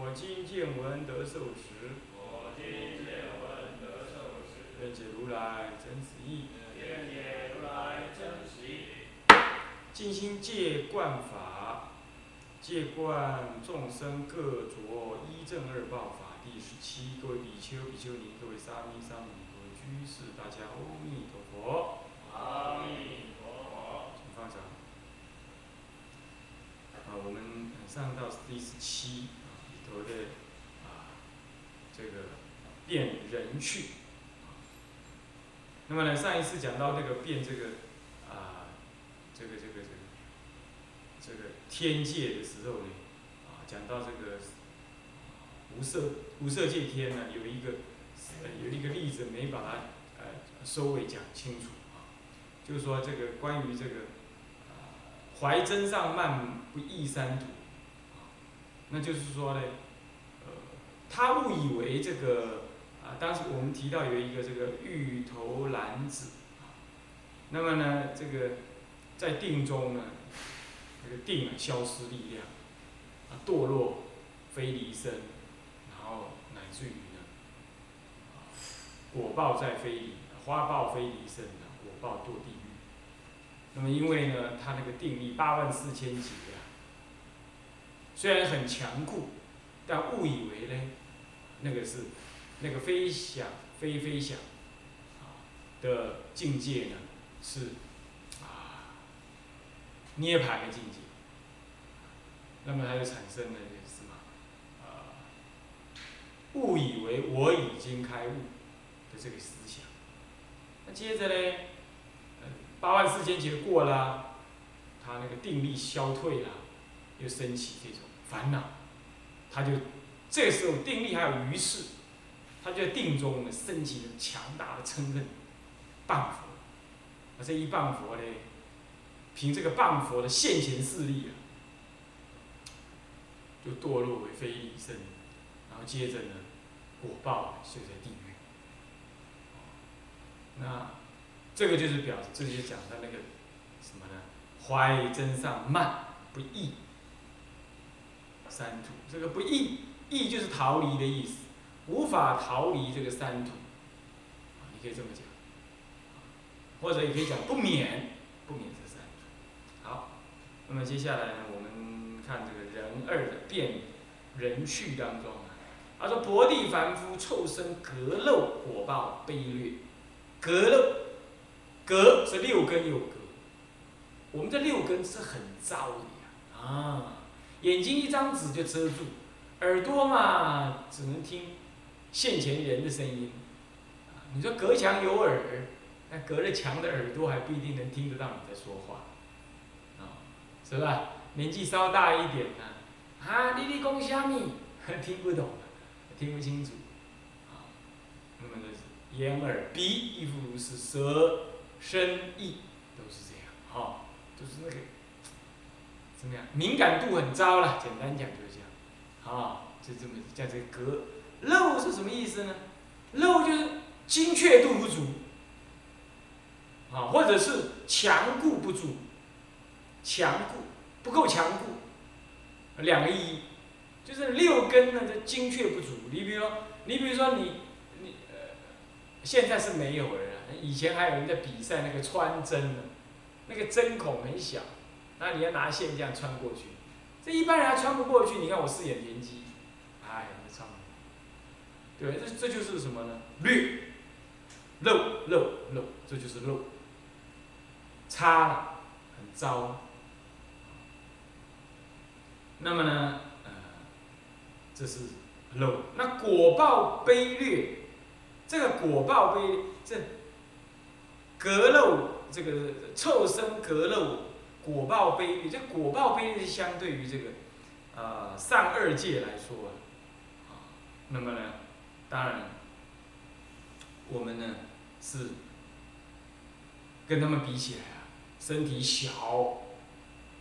我今见闻得受持，我今见闻得受持，愿解如来真实义。愿解如来真实义。尽心戒观法，戒观众生各着一正二报法第十七。各位比丘、比丘尼，各位沙弥、沙弥尼，各位居士，大家阿弥陀佛。阿弥陀佛。请放掌。啊，我们上到第十七头的啊这个变人去。那么呢，上一次讲到这个变这个啊这个这个这个这个天界的时候呢，啊讲到这个无色无色界天呢，有一个呃有一个例子没把它呃收尾讲清楚啊，就是说这个关于这个。怀真上慢不异三途，那就是说呢，呃，他误以为这个啊，当时我们提到有一个这个芋头男子，那么呢，这个在定中呢，这个定啊消失力量，啊堕落非离身，然后乃至于呢，果报在非离，花报非离身的果报堕地狱。那么因为呢，他那个定力八万四千劫啊，虽然很强固，但误以为呢，那个是那个飞翔飞飞翔啊的境界呢是啊涅槃的境界，那么他就产生了什么啊误以为我已经开悟的这个思想，那接着呢？八万四千劫过了，他那个定力消退了，又升起这种烦恼，他就这时候定力还有余势，他就在定中呢升起了强大的嗔恨，谤佛。而这一谤佛呢，凭这个谤佛的现前势力啊，就堕落为非离身，然后接着呢，果报就在地狱。那。这个就是表，这就讲的那个什么呢？怀真上慢不易，三途。这个不易，易就是逃离的意思，无法逃离这个三途。你可以这么讲，或者也可以讲不免，不免这三途。好，那么接下来呢，我们看这个人二的变人去当中啊，他说：薄地凡夫臭生隔漏果报卑劣，隔漏。隔是六根有隔，我们这六根是很糟的呀啊！眼睛一张纸就遮住，耳朵嘛只能听现前人的声音，你说隔墙有耳，那隔了墙的耳朵还不一定能听得到你在说话，啊，是吧？年纪稍大一点呢，啊，你你讲虾米，听不懂，听不清楚，啊，那么呢是眼耳鼻亦复如是，舌。身意都是这样，哈，都是那个怎么样？敏感度很糟了，简单讲就是这样，啊，就这么叫这个隔漏是什么意思呢？漏就是精确度不足，啊，或者是强固不足，强固不够强固，两个意义，就是六根呢的精确不足。你比如说，你比如说你你呃，现在是没有了。以前还有人在比赛那个穿针呢，那个针孔很小，那你要拿线这样穿过去，这一般人还穿不过去。你看我四眼田鸡，哎，你穿不对，这这就是什么呢？略漏漏漏，这就是漏，差，很糟。那么呢，呃，这是漏。那果报卑劣，这个果报卑这。隔漏这个臭生隔漏果报卑劣，这果报卑劣是相对于这个，呃上二界来说啊，那么呢，当然我们呢是跟他们比起来啊，身体小，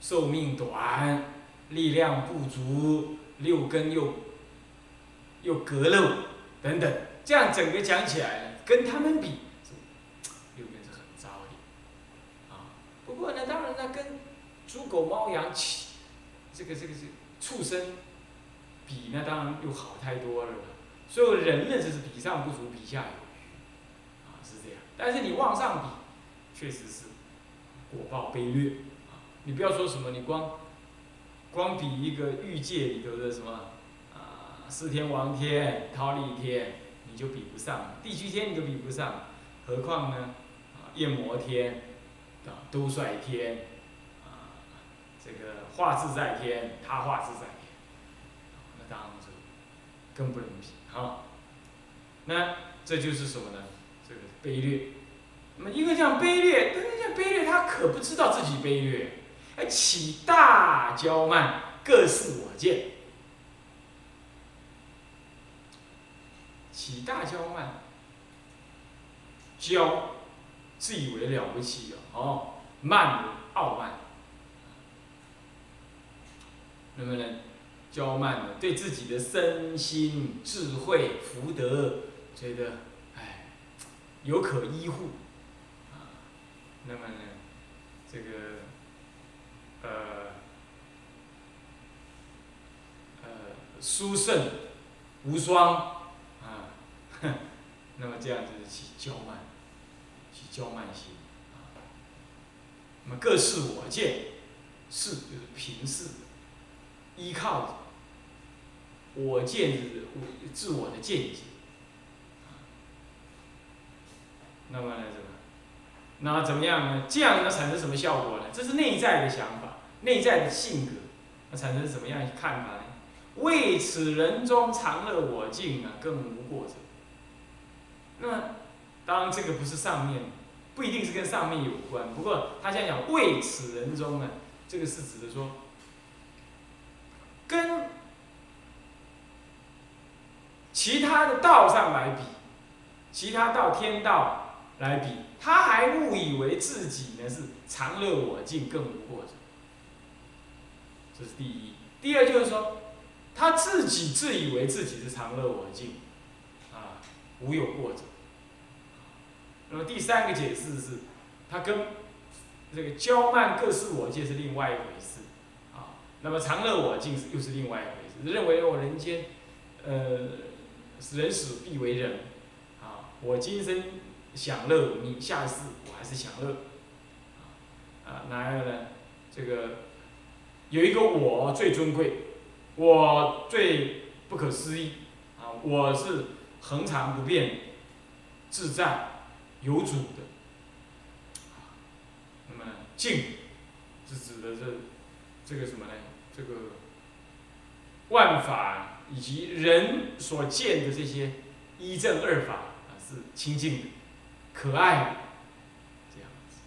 寿命短，力量不足，六根又又隔漏等等，这样整个讲起来，跟他们比，六根是很糟的啊。不过呢，当然呢，跟猪狗猫羊起这个这个是畜生比那，当然又好太多了。所以人呢，就是比上不足，比下有余，啊，是这样。但是你往上比，确实是果报卑劣啊！你不要说什么，你光光比一个欲界里头的什么啊，四天王天、忉利天，你就比不上；地居天你都比不上，何况呢？啊，焰摩天啊，都率天，这个画自在天，他画自在天，那当然是更不能比啊。那这就是什么呢？这个卑劣。那么一个这样卑劣，但是这样卑劣，他可不知道自己卑劣，哎，起大骄慢，各视我见，起大骄慢，骄，自以为了不起哦，慢傲慢，那么呢，骄慢呢，对自己的身心、智慧、福德，觉得哎，有可依护。那么呢，这个，呃，呃，殊胜无双啊，那么这样子起骄慢，起骄慢心啊。那么各视我见，视就是平视，依靠我见自我的见解，那么呢这个。那怎么样呢？这样呢产生什么效果呢？这是内在的想法，内在的性格，那产生什么样的看法呢？为此人中常乐我净啊，更无过者。那，当然这个不是上面，不一定是跟上面有关。不过他现在讲为此人中呢，这个是指的说，跟其他的道上来比，其他道天道。来比，他还误以为自己呢是常乐我净，更无过者。这是第一。第二就是说，他自己自以为自己是常乐我净，啊，无有过者。那么第三个解释是，他跟这个骄慢各视我见是另外一回事，那么常乐我净又是另外一回事。认为我人间，呃，人死必为人，啊，我今生。享乐，你下世我还是享乐，啊，哪有呢？这个有一个我最尊贵，我最不可思议，啊，我是恒常不变、自在、有主的。那么静是指的这这个什么呢？这个万法以及人所见的这些一正二法啊，是清净的。可爱的，这样子，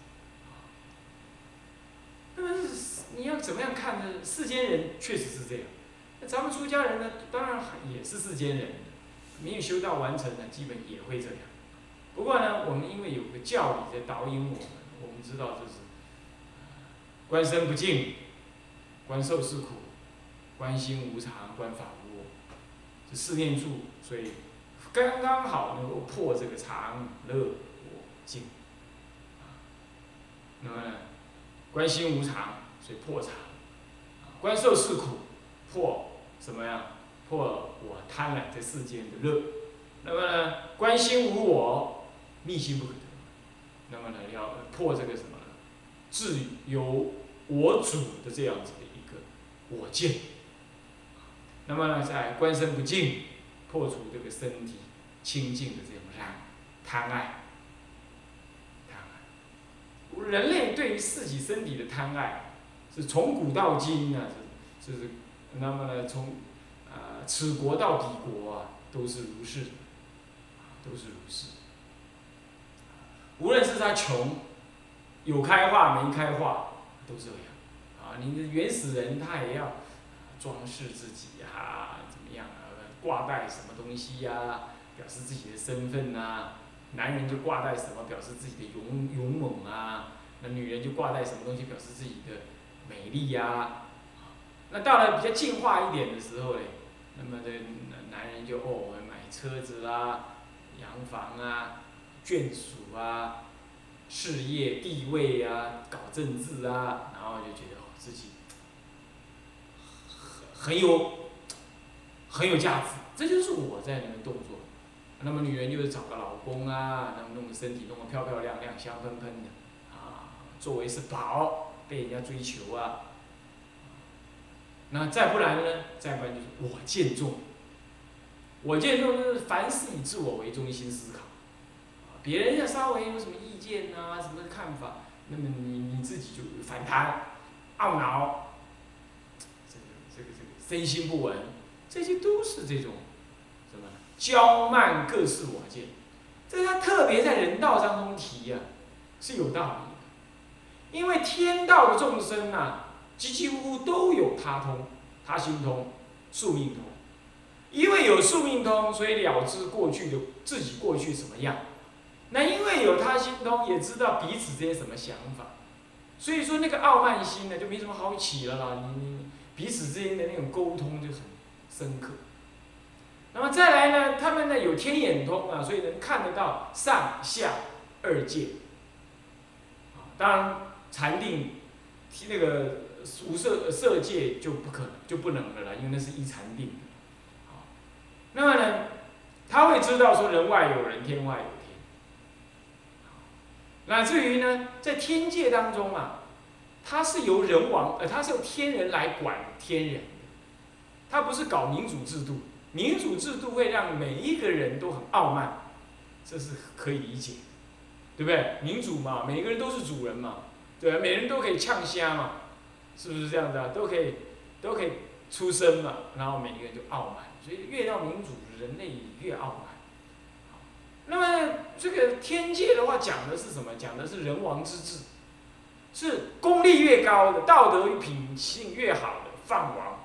那么你要怎么样看呢？世间人确实是这样，那咱们出家人呢，当然也是世间人，没有修道完成呢，基本也会这样。不过呢，我们因为有个教理在导引我们，我们知道就是，观身不净，观受是苦，观心无常，观法无我，这四念处，所以刚刚好能够破这个常乐。我净，那么呢，观心无常，所以破常；观受是苦，破什么呀？破我贪婪这世间的乐。那么呢，观心无我，密心不可得。那么呢，要破这个什么？自由我主的这样子的一个我见。那么呢，在观身不净，破除这个身体清净的这种贪贪爱。人类对于自己身体的贪爱，是从古到今啊，是是，那么呢，从啊此国到彼国啊，都是如是，都是如是。无论是他穷，有开化没开化，都这样。啊，你的原始人他也要装饰自己呀，怎么样啊？挂带什么东西呀，表示自己的身份呐。男人就挂带什么，表示自己的勇勇猛啊。那女人就挂带什么东西，表示自己的美丽呀。那到了比较进化一点的时候嘞，那么这男人就哦买车子啦，洋房啊，眷属啊，事业地位啊，搞政治啊，然后就觉得哦自己很很有很有价值，这就是我在里面动作。那么女人就是找个老公啊，那么弄个身体弄得漂漂亮亮、香喷喷的，啊，作为是宝，被人家追求啊。那再不然呢？再不然就是我见重。我见重就是凡事以自我为中心思考，别人要稍微有什么意见呐、什么看法，那么你你自己就反弹、懊恼，这个这个这个身心不稳，这些都是这种什么骄慢各是我见，这他特别在人道当中提呀，是有道理的，因为天道的众生呐。几几乎乎都有他通，他心通，宿命通。因为有宿命通，所以了知过去的自己过去什么样。那因为有他心通，也知道彼此之间什么想法。所以说那个傲慢心呢，就没什么好起了啦。你你彼此之间的那种沟通就很深刻。那么再来呢，他们呢有天眼通啊，所以能看得到上下二界。啊当然禅定那个。无色色界就不可能就不能了啦，因为那是一禅定的。好，那么呢，他会知道说人外有人，天外有乃至于呢，在天界当中啊，他是由人王呃，他是由天人来管天人的，他不是搞民主制度，民主制度会让每一个人都很傲慢，这是可以理解，对不对？民主嘛，每个人都是主人嘛，对吧？每人都可以呛虾嘛。是不是这样的？都可以，都可以出声嘛。然后每一个人就傲慢，所以越到民主，人类越傲慢。那么这个天界的话讲的是什么？讲的是人王之治，是功力越高的、道德品性越好的放王，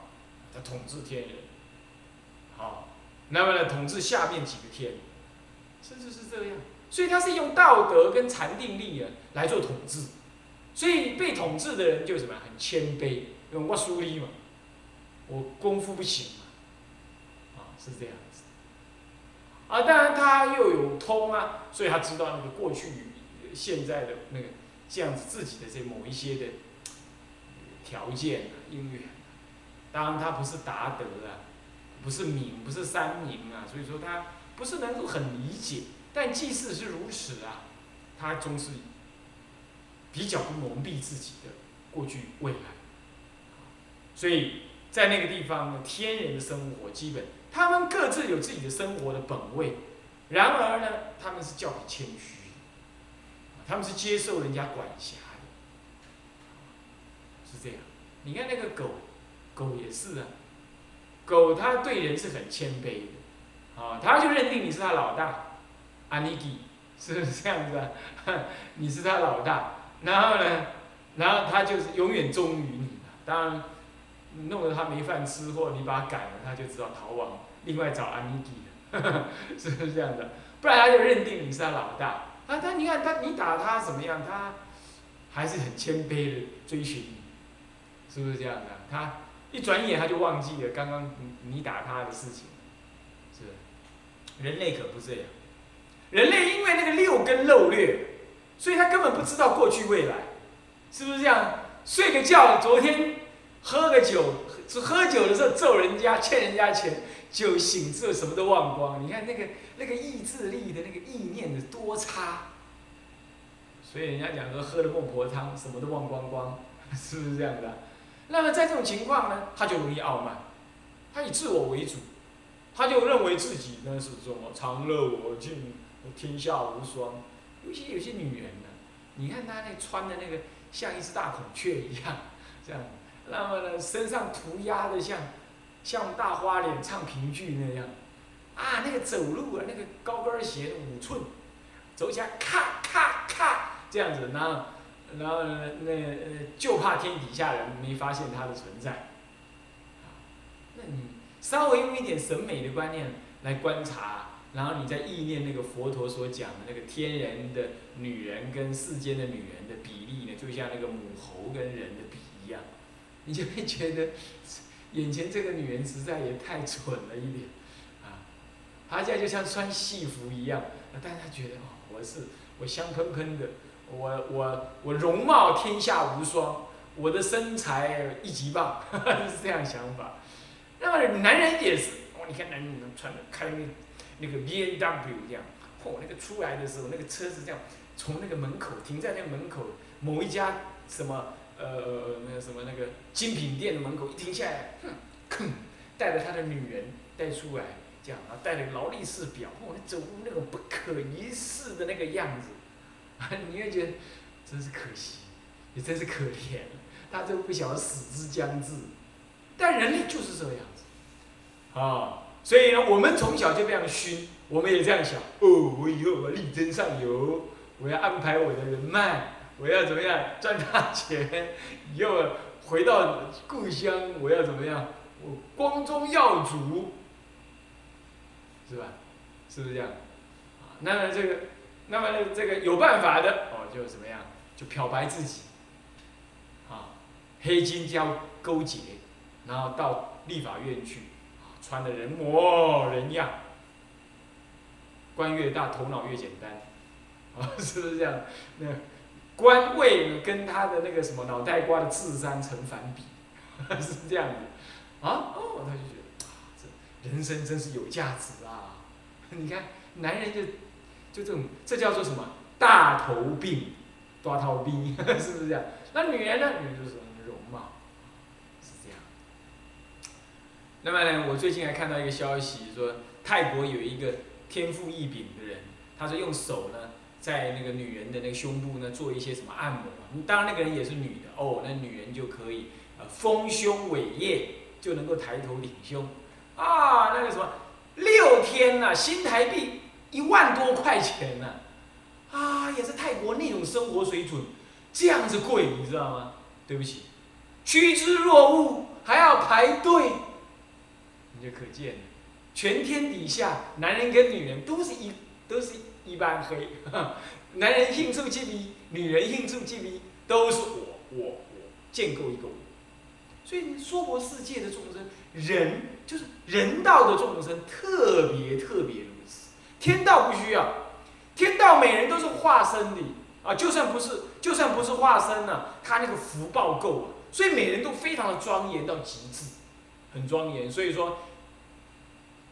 他统治天人。好，那么呢，统治下面几个天，甚至是这样。所以他是用道德跟禅定力啊来做统治。所以被统治的人就什么很谦卑，因为我输力嘛，我功夫不行嘛，啊是这样，啊当然他又有通啊，所以他知道那个过去、现在的那个这样子自己的这某一些的条件啊因缘，当然他不是达德啊，不是明，不是三明啊，所以说他不是能够很理解，但即使是如此啊，他终是。比较不蒙蔽自己的过去未来，所以在那个地方呢，天人的生活基本，他们各自有自己的生活的本位，然而呢，他们是较为谦虚，他们是接受人家管辖的，是这样。你看那个狗，狗也是啊，狗它对人是很谦卑的，啊，它就认定你是它老大，阿尼基，是不是这样子啊？你是它老大。然后呢，然后它就是永远忠于你当然，弄得他没饭吃，或你把他赶了，他就知道逃亡，另外找安妮迪，是不是这样的？不然他就认定你是他老大。啊，他你看他，你打他怎么样？他还是很谦卑的追寻你，是不是这样的？他一转眼他就忘记了刚刚你打他的事情，是。人类可不这样，人类因为那个六根漏略。所以他根本不知道过去未来，是不是这样？睡个觉，昨天喝个酒，喝酒的时候揍人家，欠人家钱，酒醒之后什么都忘光。你看那个那个意志力的那个意念的多差。所以人家讲说喝了孟婆汤，什么都忘光光，是不是这样的？那么在这种情况呢，他就容易傲慢，他以自我为主，他就认为自己呢是什么长乐我净，天下无双。尤其有些女人呢，你看她那穿的那个像一只大孔雀一样，这样，那么呢身上涂鸦的像像大花脸唱评剧那样，啊那个走路啊那个高跟鞋五寸，走起来咔咔咔这样子，然后然后呢那呃就怕天底下人没发现她的存在，那你稍微用一点审美的观念来观察，然后你再意念那个佛陀所讲的那个天人的女人跟世间的女人的比例呢，就像那个母猴跟人的，你就会觉得眼前这个女人实在也太蠢了一点啊！她现在就像穿戏服一样，但她觉得哦，我是我香喷喷的，我我我容貌天下无双。我的身材一级棒，是这样想法。那么男人也是，哦，你看男人能穿的开那个那个 B N W 这样，嚯，那个出来的时候，那个车子这样从那个门口停在那个门口某一家什么呃那个什么那个精品店的门口一停下来，哼，带着他的女人带出来，这样啊，带着劳力士表，嚯，那走路那种不可一世的那个样子，啊 你会觉得真是可惜，也真是可怜。他就不晓得死之将至，但人类就是这样子，啊，所以呢，我们从小就这样熏，我们也这样想，哦，我以后我力争上游，我要安排我的人脉，我要怎么样赚大钱，又回到故乡，我要怎么样，我光宗耀祖，是吧？是不是这样？啊，那么这个，那么这个有办法的，哦，就怎么样，就漂白自己。啊黑金交勾结，然后到立法院去，穿的人模人样，官越大头脑越简单，啊，是不是这样？那官位跟他的那个什么脑袋瓜的智商成反比，是这样的，啊，哦，他就觉得，这人生真是有价值啊！你看，男人就就这种，这叫做什么？大头病，大头病，是不是这样？那女人呢？女人就是容貌，是这样。那么呢，我最近还看到一个消息，说泰国有一个天赋异禀的人，他说用手呢，在那个女人的那个胸部呢做一些什么按摩，当然那个人也是女的哦，那女人就可以呃丰胸伟业，就能够抬头挺胸，啊，那个什么六天呐，新台币一万多块钱呢，啊，也是泰国那种生活水准，这样子贵，你知道吗？对不起，趋之若鹜，还要排队。你就可见，全天底下男人跟女人都是一都是一般黑，男人应处即鼻，女人应处即鼻，都是我我我建构一个我，所以娑婆世界的众生，人就是人道的众生，特别特别如此。天道不需要，天道每人都是化身的啊，就算不是就算不是化身呢，他那个福报够了，所以每人都非常的庄严到极致。很庄严，所以说，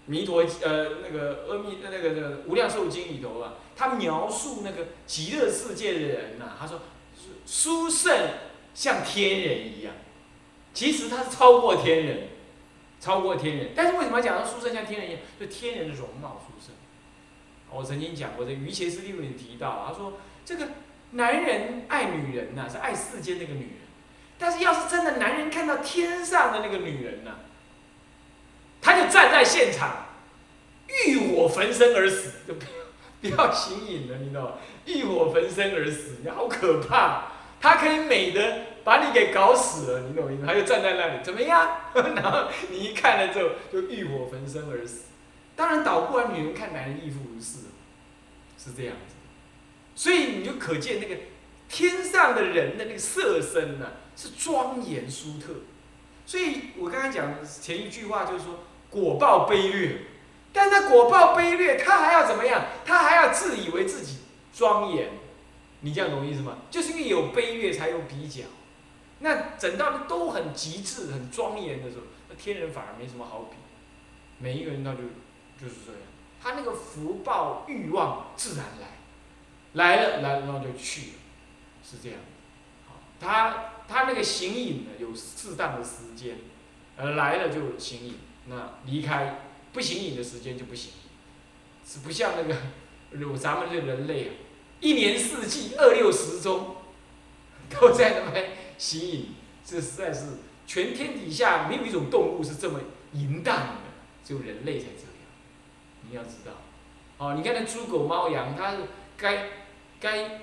弥陀呃那个阿弥那个那个无量寿经里头啊，他描述那个极乐世界的人呐，他说，殊胜像天人一样，其实他是超过天人，超过天人，但是为什么讲到殊胜像天人一样？就天人的容貌殊胜。我曾经讲过，这于伽师地里提到，他说这个男人爱女人呐，是爱世间那个女人，但是要是真的男人看到天上的那个女人呐。他就站在现场，欲火焚身而死，就 不要不要行隐了，你知道吗？欲火焚身而死，你好可怕！他可以美的把你给搞死了，你懂我意思？他就站在那里，怎么样？然后你一看了之后，就欲火焚身而死。当然，倒过来女人看男人亦复如是，是这样子。所以你就可见那个天上的人的那个色身呢，是庄严殊特。所以我刚刚讲前一句话就是说。果报卑劣，但他果报卑劣，他还要怎么样？他还要自以为自己庄严，你这样懂意思吗？就是因为有卑劣，才有比较。那整到都很极致、很庄严的时候，那天人反而没什么好比。每一个人他就就是这样，他那个福报欲望自然来，来了来了然后就去了，是这样。他他那个行影呢，有适当的时间，呃，来了就行影。那离开不行影的时间就不行，是不像那个，如咱们这人类啊，一年四季二六时中，都在那边行影，这实在是全天底下没有一种动物是这么淫荡的，只有人类才这样。你要知道，哦，你看那猪狗猫羊，它是该该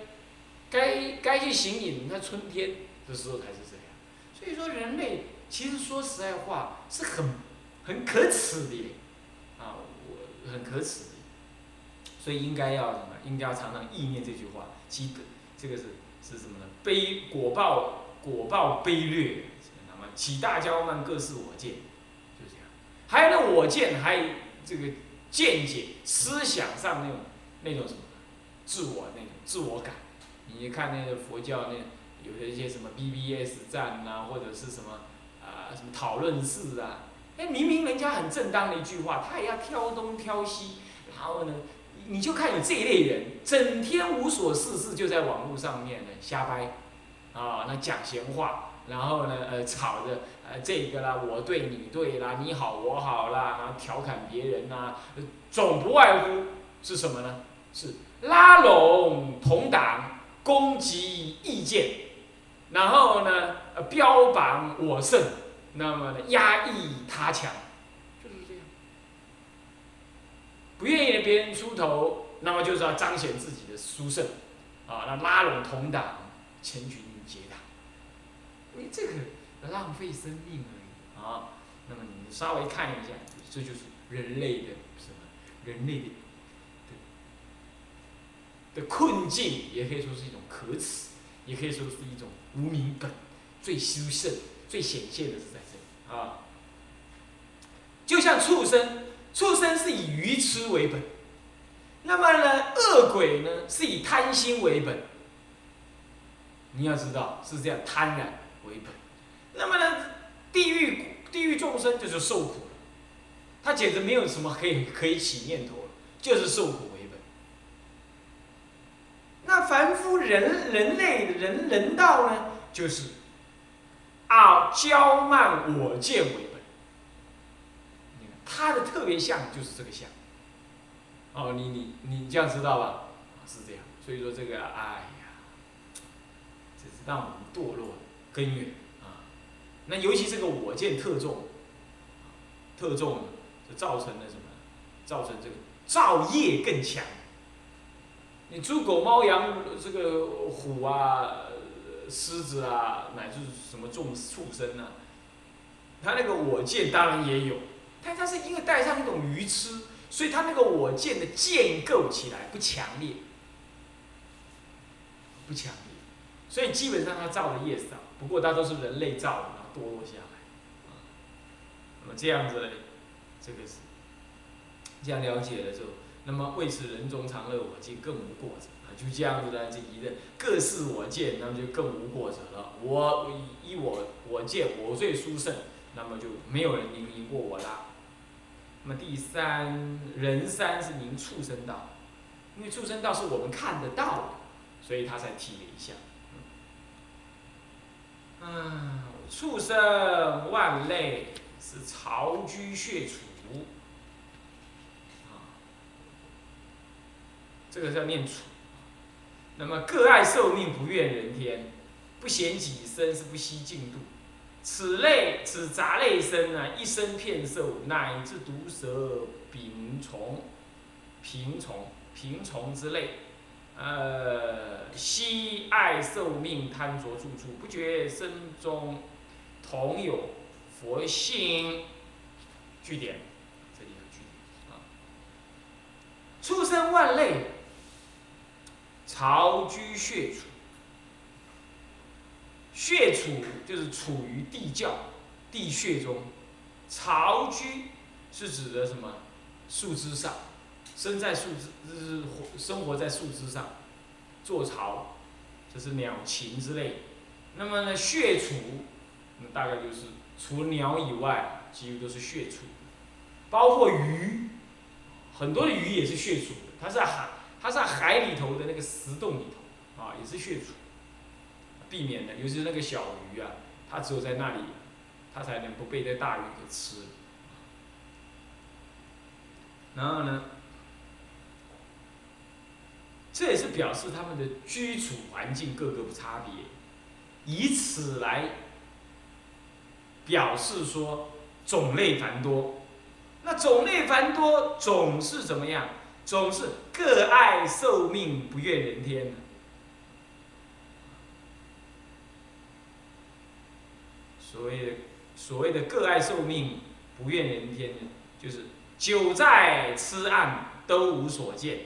该该去行影，那春天的时候才是这样。所以说人类其实说实在话是很。很可耻的，啊，我很可耻的，所以应该要什么？应该要常常意念这句话，积德，这个是是什么呢？悲果报果报卑劣，那么起大骄慢，各是我见，就这样。还有呢，我见，还有这个见解、思想上那种那种什么，自我那种自我感。你看那个佛教那有的一些什么 BBS 站呐，或者是什么啊什么讨论室啊，明明人家很正当的一句话，他也要挑东挑西，然后呢，你就看有这一类人，整天无所事事，就在网络上面呢瞎掰，啊，那讲闲话，然后呢，呃，吵着呃这个啦，我对你对啦，你好我好啦，然后调侃别人呐，总不外乎是什么呢？是拉拢同党。攻击意见，然后呢，呃，标榜我胜，那么呢，压抑他强，就是这样。不愿意别人出头，那么就是要彰显自己的殊胜，啊，那拉拢同党，成群结党。你这个浪费生命而已啊。那么你稍微看一下，这就是人类的什么？人类的。的困境也可以说是一种可耻，也可以说是一种无名本，最殊胜、最显现的是在这里啊。就像畜生，畜生是以愚痴为本，那么呢，恶鬼呢是以贪心为本。你要知道是这样，贪婪为本。那么呢，地狱地狱众生就是受苦了，他简直没有什么可以可以起念头了，就是受苦为本。那凡夫人人类人人道呢，就是啊骄慢我见为本。他的特别像就是这个像。哦，你你你这样知道吧？是这样。所以说这个，哎呀，这是让我们堕落根源啊。那尤其这个我见特重，特重就造成了什么？造成这个造业更强。你猪狗猫羊这个虎啊、狮子啊，乃至什么众畜生啊，他那个我见当然也有，但他是因为带上一种愚痴，所以他那个我见的建构起来不强烈，不强烈，所以基本上他造的业少，不过他都是人类造的，然后堕落下来，那么这样子呢，这个是这样了解了之后。那么为此人中常乐我见更无过者啊，就这样子的这一个各是我见，那么就更无过者了。我依我我见我最殊胜，那么就没有人能赢过我了。那么第三人三是名畜生道，因为畜生道是我们看得到的，所以他才提了一下。嗯，畜生万类是巢居血处。这个叫念处，那么各爱受命，不怨人天，不嫌己身，是不惜净度。此类此杂类生啊，一生骗受，乃至毒蛇、丙虫、平虫、平虫之类，呃，惜爱受命，贪着住处，不觉身中同有佛性。据点，这里有据点啊，畜生万类。巢居穴处，穴处就是处于地窖、地穴中。巢居是指的什么？树枝上，生在树枝，就是活生活在树枝上，做巢，这是鸟禽之类。那么呢，穴处，那大概就是除鸟以外，几乎都是穴处，包括鱼，很多的鱼也是穴处的，它在海。它在海里头的那个石洞里头，啊，也是穴处，避免的，尤其是那个小鱼啊，它只有在那里，它才能不被这大鱼给吃。然后呢，这也是表示它们的居处环境各个不差别，以此来表示说种类繁多。那种类繁多，总是怎么样？总是各爱受命，不怨人天。所谓的所谓的各爱受命，不愿人天呢，就是久在痴暗都无所见，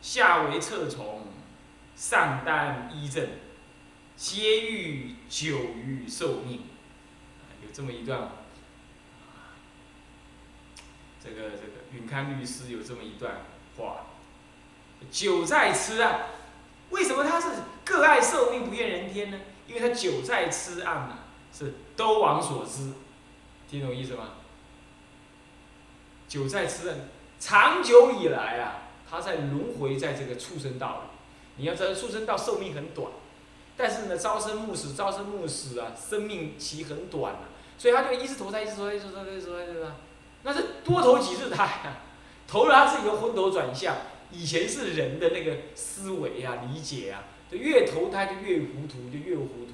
下为侧从，上担依正，皆欲久于寿命。有这么一段，这个这个允康律师有这么一段话：久在痴暗，为什么他是各爱寿命不愿人天呢？因为他久在痴暗啊，是都往所知，听懂意思吗？久在痴暗，长久以来啊，他在轮回在这个畜生道里。你要知道，畜生道寿命很短，但是呢，朝生暮死，朝生暮死啊，生命期很短啊，所以他就一直投胎，一直投胎，一直投胎，一直投胎，对吧？那是多投几次胎啊，投了他自己的昏头转向。以前是人的那个思维啊、理解啊，就越投胎就越糊涂，就越糊涂。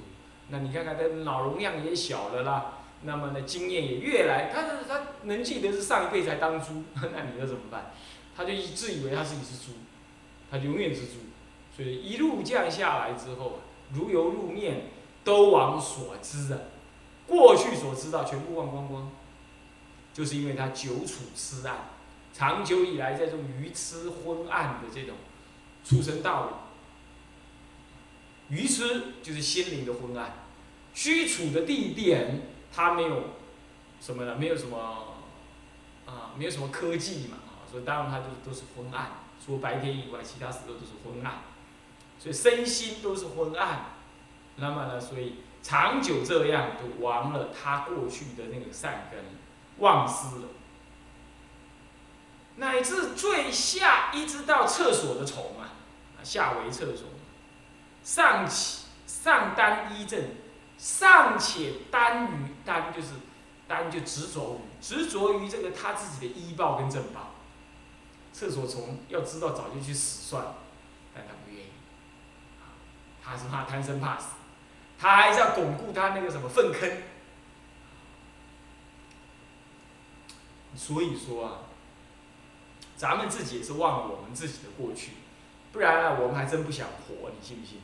那你看看他脑容量也小了啦，那么呢，经验也越来，他他能记得是上一辈才当猪，那你说怎么办？他就自以为他自己是猪，他永远是猪。所以一路降下来之后，如油入面，都往所知啊，过去所知道全部忘光光，就是因为他久处痴暗，长久以来在这种愚痴昏暗的这种畜生道理。愚痴就是心灵的昏暗，居处的地点，它没有什么呢？没有什么啊，没有什么科技嘛啊，所以当然它就都是昏暗，除了白天以外，其他时候都是昏暗，所以身心都是昏暗。那么呢，所以长久这样就亡了他过去的那个善根，忘失了，乃至最下一直到厕所的虫啊，下为厕所。尚且上单一正，尚且单于单就是单就执着于执着于这个他自己的医报跟正报。厕所虫要知道早就去死算了，但他不愿意，他是怕贪生怕死，他还是要巩固他那个什么粪坑。所以说啊，咱们自己也是忘了我们自己的过去，不然啊，我们还真不想活，你信不信？